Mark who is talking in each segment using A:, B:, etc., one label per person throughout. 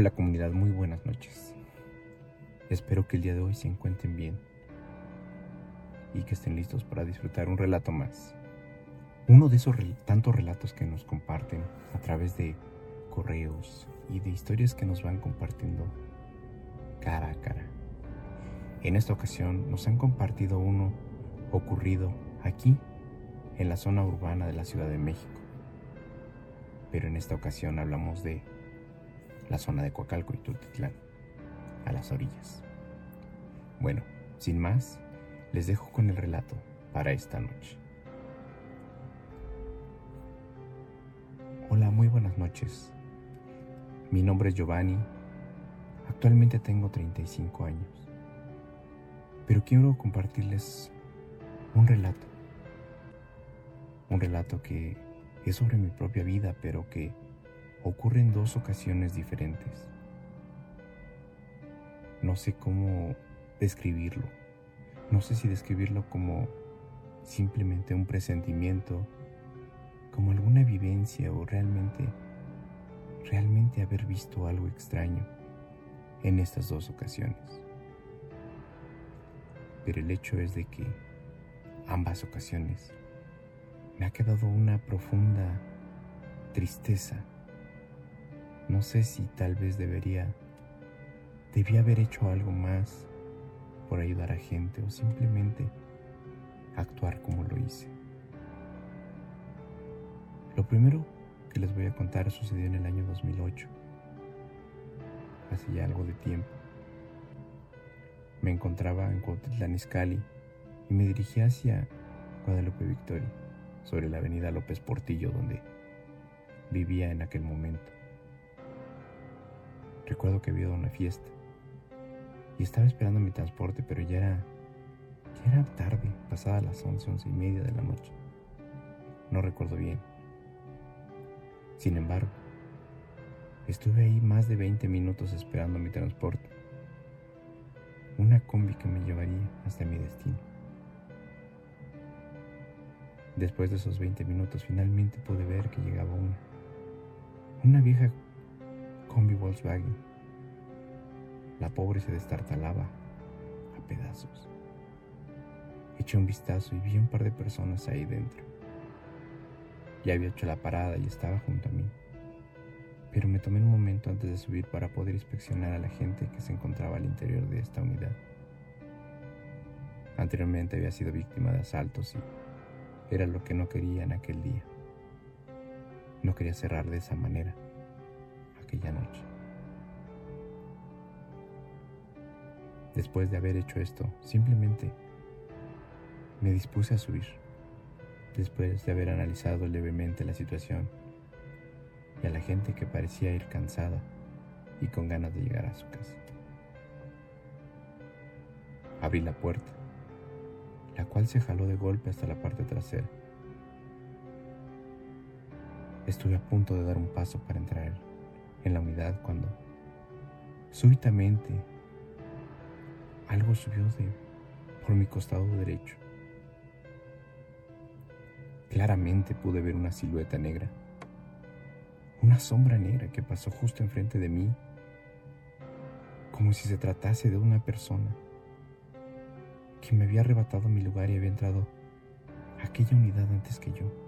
A: Hola comunidad, muy buenas noches. Espero que el día de hoy se encuentren bien y que estén listos para disfrutar un relato más. Uno de esos tantos relatos que nos comparten a través de correos y de historias que nos van compartiendo cara a cara. En esta ocasión nos han compartido uno ocurrido aquí, en la zona urbana de la Ciudad de México. Pero en esta ocasión hablamos de la zona de Coacalco y Tultitlán, a las orillas. Bueno, sin más, les dejo con el relato para esta noche. Hola, muy buenas noches. Mi nombre es Giovanni. Actualmente tengo 35 años. Pero quiero compartirles un relato. Un relato que es sobre mi propia vida, pero que ocurre en dos ocasiones diferentes. No sé cómo describirlo. No sé si describirlo como simplemente un presentimiento, como alguna vivencia o realmente, realmente haber visto algo extraño en estas dos ocasiones. Pero el hecho es de que ambas ocasiones me ha quedado una profunda tristeza no sé si tal vez debería, debía haber hecho algo más por ayudar a gente o simplemente actuar como lo hice. Lo primero que les voy a contar sucedió en el año 2008, hace ya algo de tiempo. Me encontraba en Cuautitlán Izcalli y me dirigí hacia Guadalupe Victoria, sobre la avenida López Portillo donde vivía en aquel momento. Recuerdo que había ido a una fiesta y estaba esperando mi transporte, pero ya era, ya era tarde, pasada las once, once y media de la noche. No recuerdo bien. Sin embargo, estuve ahí más de 20 minutos esperando mi transporte. Una combi que me llevaría hasta mi destino. Después de esos 20 minutos finalmente pude ver que llegaba una. Una vieja combi Volkswagen. La pobre se destartalaba a pedazos. Eché un vistazo y vi un par de personas ahí dentro. Ya había hecho la parada y estaba junto a mí. Pero me tomé un momento antes de subir para poder inspeccionar a la gente que se encontraba al interior de esta unidad. Anteriormente había sido víctima de asaltos y era lo que no quería en aquel día. No quería cerrar de esa manera aquella noche. Después de haber hecho esto, simplemente me dispuse a subir, después de haber analizado levemente la situación y a la gente que parecía ir cansada y con ganas de llegar a su casa. Abrí la puerta, la cual se jaló de golpe hasta la parte trasera. Estuve a punto de dar un paso para entrar en la unidad cuando súbitamente algo subió de, por mi costado derecho. Claramente pude ver una silueta negra, una sombra negra que pasó justo enfrente de mí, como si se tratase de una persona que me había arrebatado mi lugar y había entrado a aquella unidad antes que yo.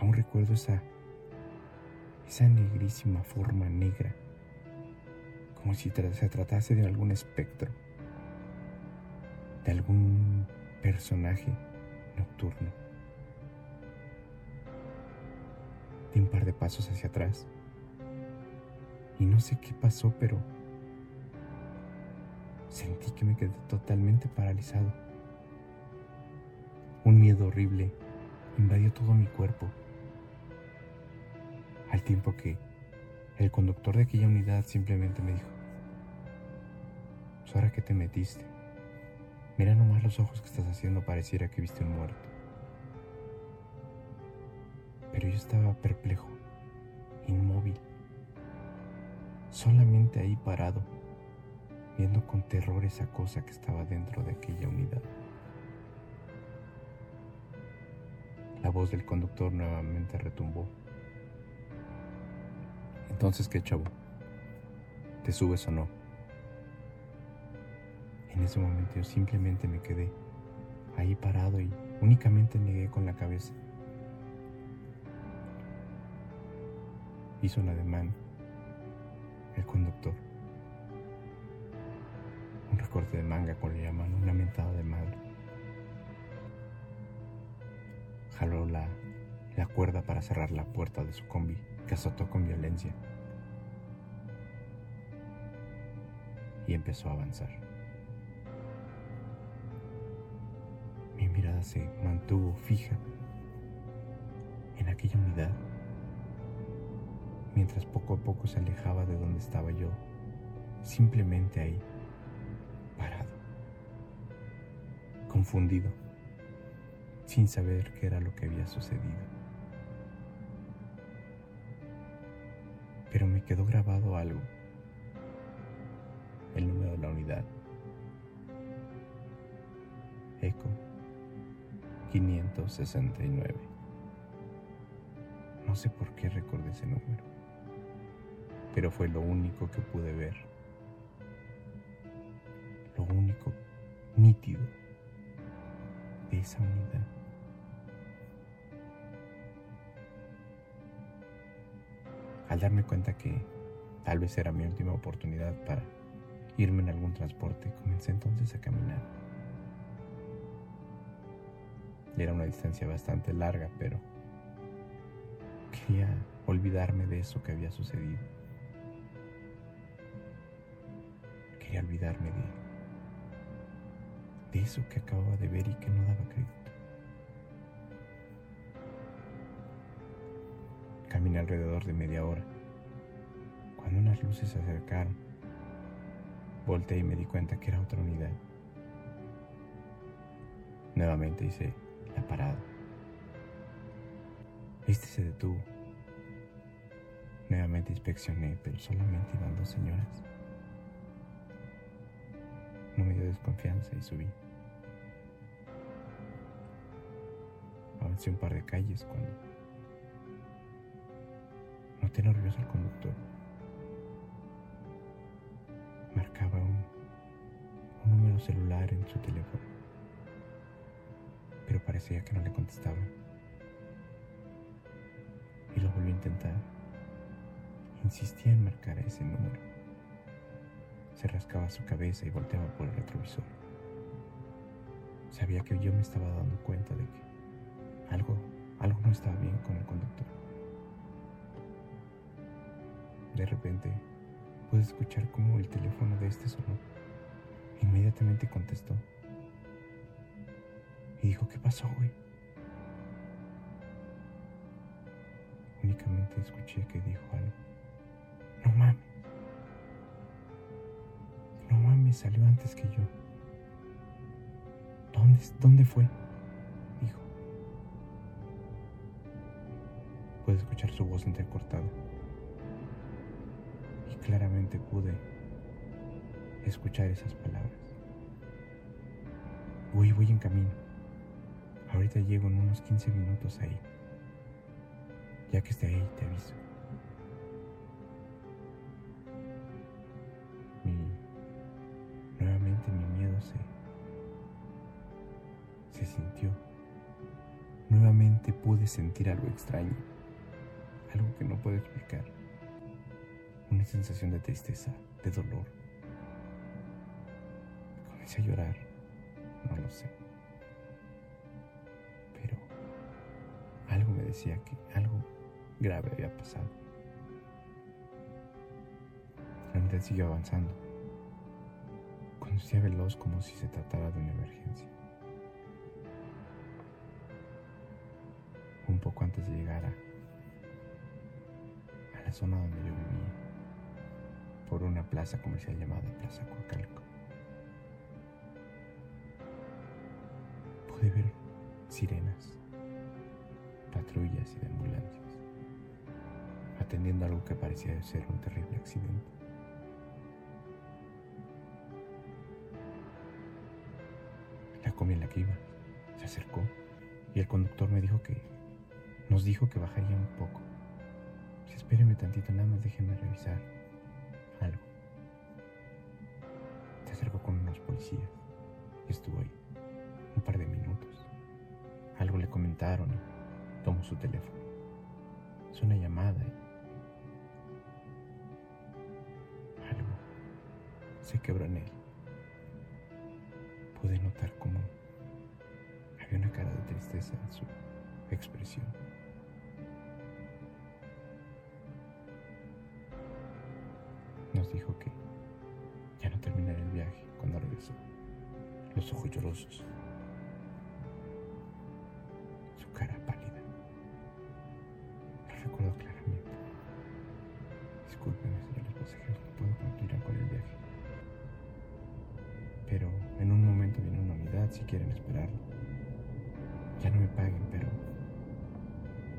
A: Aún recuerdo esa, esa negrísima forma negra, como si se tratase de algún espectro, de algún personaje nocturno. Di un par de pasos hacia atrás y no sé qué pasó, pero sentí que me quedé totalmente paralizado. Un miedo horrible invadió todo mi cuerpo al tiempo que el conductor de aquella unidad simplemente me dijo, ahora que te metiste, mira nomás los ojos que estás haciendo, pareciera que viste un muerto. Pero yo estaba perplejo, inmóvil, solamente ahí parado, viendo con terror esa cosa que estaba dentro de aquella unidad. La voz del conductor nuevamente retumbó Entonces, ¿qué chavo? ¿Te subes o no? En ese momento yo simplemente me quedé ahí parado y únicamente negué con la cabeza. Hizo un ademán el conductor. Un recorte de manga con le llaman una mentada de madre. Jaló la, la cuerda para cerrar la puerta de su combi, que azotó con violencia. Y empezó a avanzar. Mi mirada se mantuvo fija en aquella unidad, mientras poco a poco se alejaba de donde estaba yo, simplemente ahí, parado, confundido, sin saber qué era lo que había sucedido. Pero me quedó grabado algo, el número de la unidad. Eco 569. No sé por qué recordé ese número, pero fue lo único que pude ver. Lo único nítido de esa unidad. Al darme cuenta que tal vez era mi última oportunidad para irme en algún transporte, comencé entonces a caminar. Era una distancia bastante larga, pero quería olvidarme de eso que había sucedido. Quería olvidarme de, eso que acababa de ver y que no daba crédito. Caminé alrededor de media hora. Cuando unas luces se acercaron, volteé y me di cuenta que era otra unidad. Nuevamente hice la parada. Este se detuvo. Nuevamente inspeccioné, pero solamente iban dos señoras. No me dio desconfianza y subí. Avancé un par de calles cuando noté nervioso al conductor. Marcaba un número celular en su teléfono pero parecía que no le contestaba. Y lo volvió a intentar. Insistía en marcar ese número. Se rascaba su cabeza y volteaba por el retrovisor. Sabía que yo me estaba dando cuenta de que algo, algo no estaba bien con el conductor. De repente pude escuchar cómo el teléfono de este sonó. Inmediatamente contestó y dijo, ¿qué pasó, güey? Únicamente escuché que dijo algo. No mames. No mames, salió antes que yo. ¿Dónde, dónde fue? Dijo. Pude escuchar su voz entrecortada. Claramente pude escuchar esas palabras. Voy, voy en camino. Ahorita llego en unos 15 minutos ahí. Ya que esté ahí, te aviso. Mi, nuevamente mi miedo se, se sintió. Nuevamente pude sentir algo extraño, algo que no puedo explicar. Una sensación de tristeza, de dolor. Comencé a llorar, no lo sé. Algo me decía que algo grave había pasado. La unidad siguió avanzando. Conducía veloz como si se tratara de una emergencia. Un poco antes de llegar a, a la zona donde yo vivía, por una plaza comercial llamada Plaza Coacalco, pude ver sirenas patrullas y de ambulancias, atendiendo algo que parecía ser un terrible accidente. La combi en la que iba se acercó y el conductor me dijo que nos dijo que bajaría un poco, si es Espéreme tantito, nada más déjeme revisar estuvo ahí un par de minutos. Algo le comentaron y tomó su teléfono. Es una llamada y algo se quebró en él. Pude notar cómo había una cara de tristeza en su expresión. Nos dijo que el viaje cuando regresó. Los ojos llorosos. Su cara pálida. Lo recuerdo claramente. Discúlpenme, señores pasajeros, no puedo continuar con el viaje. Pero en un momento viene una unidad si quieren esperarlo. Ya no me paguen, pero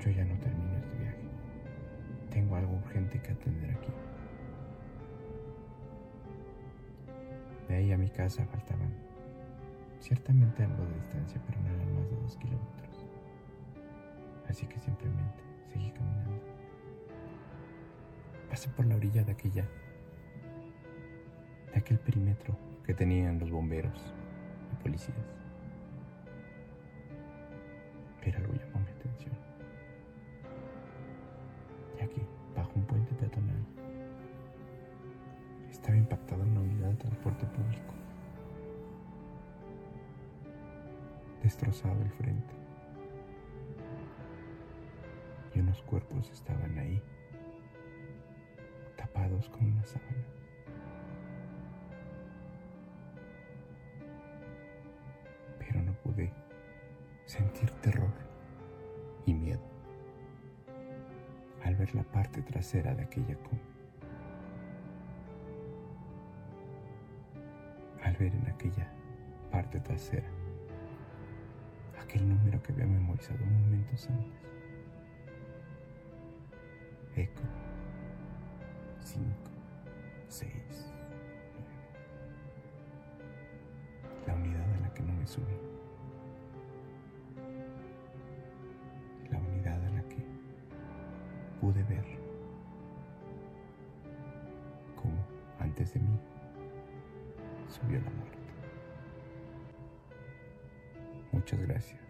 A: yo ya no termino este viaje. Tengo algo urgente que atender aquí. De ahí a mi casa faltaban ciertamente algo de distancia, pero no eran más de dos kilómetros. Así que simplemente seguí caminando. Pasé por la orilla de aquella, de aquel perímetro que tenían los bomberos y policías. Pero algo llamó mi atención. Transporte público. Destrozado el frente. Y unos cuerpos estaban ahí, tapados con una sábana. Pero no pude sentir terror y miedo al ver la parte trasera de aquella combi. Ver en aquella parte trasera aquel número que había memorizado momentos antes. Eco 5, 6, 9. La unidad a la que no me subí. La unidad a la que pude ver cómo antes de mí subió la muerte. Muchas gracias.